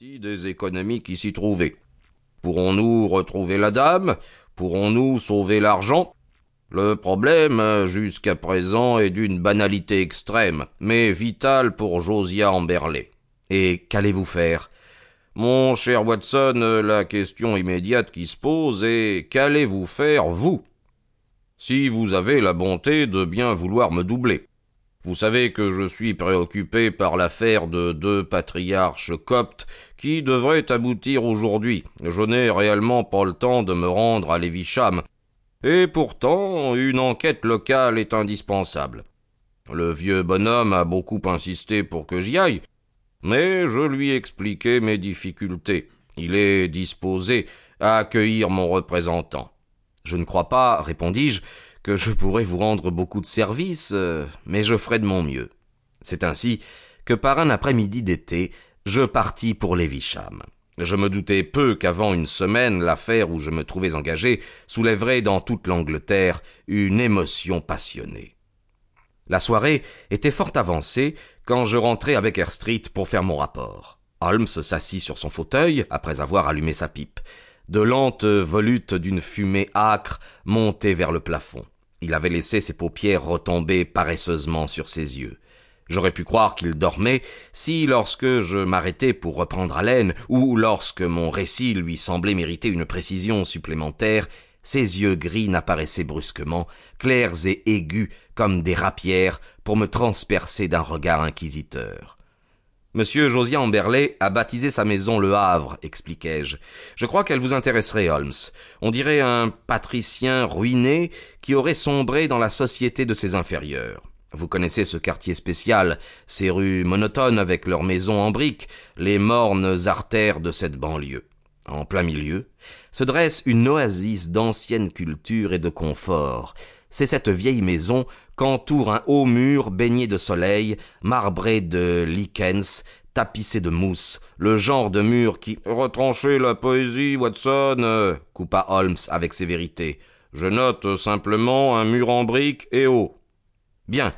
des économies qui s'y trouvaient. Pourrons-nous retrouver la dame? Pourrons-nous sauver l'argent? Le problème, jusqu'à présent, est d'une banalité extrême, mais vitale pour Josiah Amberley. Et qu'allez-vous faire? Mon cher Watson, la question immédiate qui se pose est qu'allez-vous faire, vous? Si vous avez la bonté de bien vouloir me doubler. Vous savez que je suis préoccupé par l'affaire de deux patriarches coptes qui devraient aboutir aujourd'hui. Je n'ai réellement pas le temps de me rendre à Lévicham. Et pourtant, une enquête locale est indispensable. Le vieux bonhomme a beaucoup insisté pour que j'y aille, mais je lui ai expliqué mes difficultés. Il est disposé à accueillir mon représentant. Je ne crois pas, répondis-je, je pourrais vous rendre beaucoup de services, euh, mais je ferai de mon mieux. C'est ainsi que par un après-midi d'été, je partis pour Lévicham. Je me doutais peu qu'avant une semaine, l'affaire où je me trouvais engagé soulèverait dans toute l'Angleterre une émotion passionnée. La soirée était fort avancée quand je rentrai avec Street pour faire mon rapport. Holmes s'assit sur son fauteuil après avoir allumé sa pipe. De lentes volutes d'une fumée âcre montaient vers le plafond. Il avait laissé ses paupières retomber paresseusement sur ses yeux. J'aurais pu croire qu'il dormait si, lorsque je m'arrêtais pour reprendre haleine, ou lorsque mon récit lui semblait mériter une précision supplémentaire, ses yeux gris n'apparaissaient brusquement, clairs et aigus comme des rapières, pour me transpercer d'un regard inquisiteur. Monsieur Josiah Amberley a baptisé sa maison Le Havre, expliquai-je. Je crois qu'elle vous intéresserait, Holmes. On dirait un patricien ruiné qui aurait sombré dans la société de ses inférieurs. Vous connaissez ce quartier spécial, ces rues monotones avec leurs maisons en briques, les mornes artères de cette banlieue. En plein milieu, se dresse une oasis d'ancienne culture et de confort. C'est cette vieille maison qu'entoure un haut mur baigné de soleil, marbré de lichens, tapissé de mousse, le genre de mur qui retranchez la poésie, Watson, coupa Holmes avec sévérité. Je note simplement un mur en briques et haut. Bien.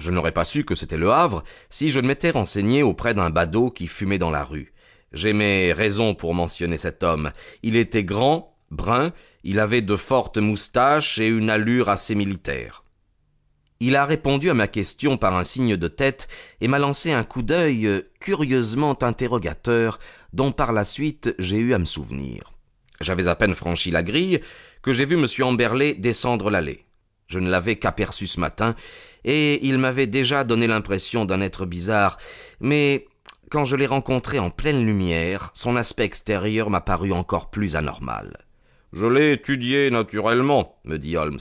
Je n'aurais pas su que c'était le Havre si je ne m'étais renseigné auprès d'un badaud qui fumait dans la rue. J'ai mes raisons pour mentionner cet homme. Il était grand, brun, il avait de fortes moustaches et une allure assez militaire. Il a répondu à ma question par un signe de tête et m'a lancé un coup d'œil euh, curieusement interrogateur dont par la suite j'ai eu à me souvenir. J'avais à peine franchi la grille que j'ai vu M. Amberley descendre l'allée. Je ne l'avais qu'aperçu ce matin, et il m'avait déjà donné l'impression d'un être bizarre, mais quand je l'ai rencontré en pleine lumière, son aspect extérieur m'a paru encore plus anormal. Je l'ai étudié naturellement, me dit Holmes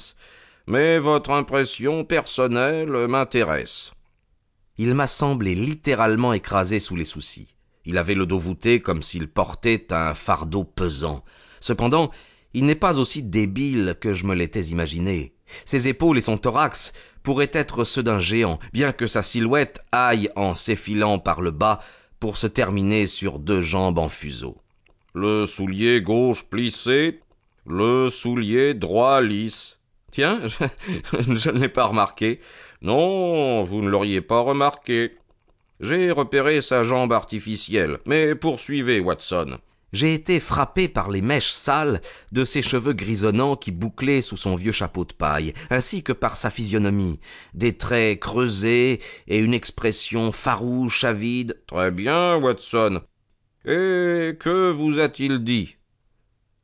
mais votre impression personnelle m'intéresse. Il m'a semblé littéralement écrasé sous les soucis. Il avait le dos voûté comme s'il portait un fardeau pesant. Cependant, il n'est pas aussi débile que je me l'étais imaginé. Ses épaules et son thorax pourraient être ceux d'un géant, bien que sa silhouette aille en s'effilant par le bas pour se terminer sur deux jambes en fuseau. Le soulier gauche plissé, le soulier droit lisse. Tiens, je, ne l'ai pas remarqué. Non, vous ne l'auriez pas remarqué. J'ai repéré sa jambe artificielle, mais poursuivez, Watson. J'ai été frappé par les mèches sales de ses cheveux grisonnants qui bouclaient sous son vieux chapeau de paille, ainsi que par sa physionomie, des traits creusés et une expression farouche, avide. Très bien, Watson. Et que vous a-t-il dit?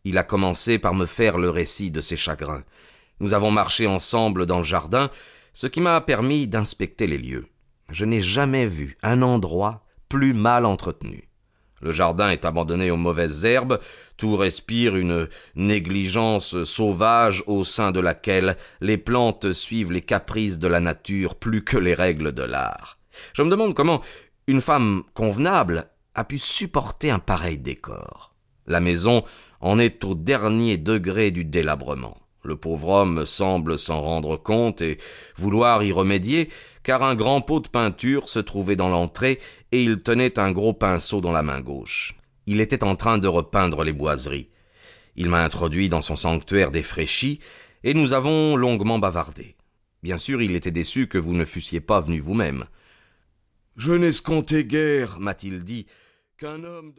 Il a commencé par me faire le récit de ses chagrins. Nous avons marché ensemble dans le jardin, ce qui m'a permis d'inspecter les lieux. Je n'ai jamais vu un endroit plus mal entretenu. Le jardin est abandonné aux mauvaises herbes, tout respire une négligence sauvage au sein de laquelle les plantes suivent les caprices de la nature plus que les règles de l'art. Je me demande comment une femme convenable a pu supporter un pareil décor. La maison en est au dernier degré du délabrement. Le pauvre homme semble s'en rendre compte et vouloir y remédier, car un grand pot de peinture se trouvait dans l'entrée et il tenait un gros pinceau dans la main gauche. Il était en train de repeindre les boiseries. Il m'a introduit dans son sanctuaire défraîchi et nous avons longuement bavardé. Bien sûr, il était déçu que vous ne fussiez pas venu vous-même. Je n'escomptais guère, m'a-t-il dit, qu'un homme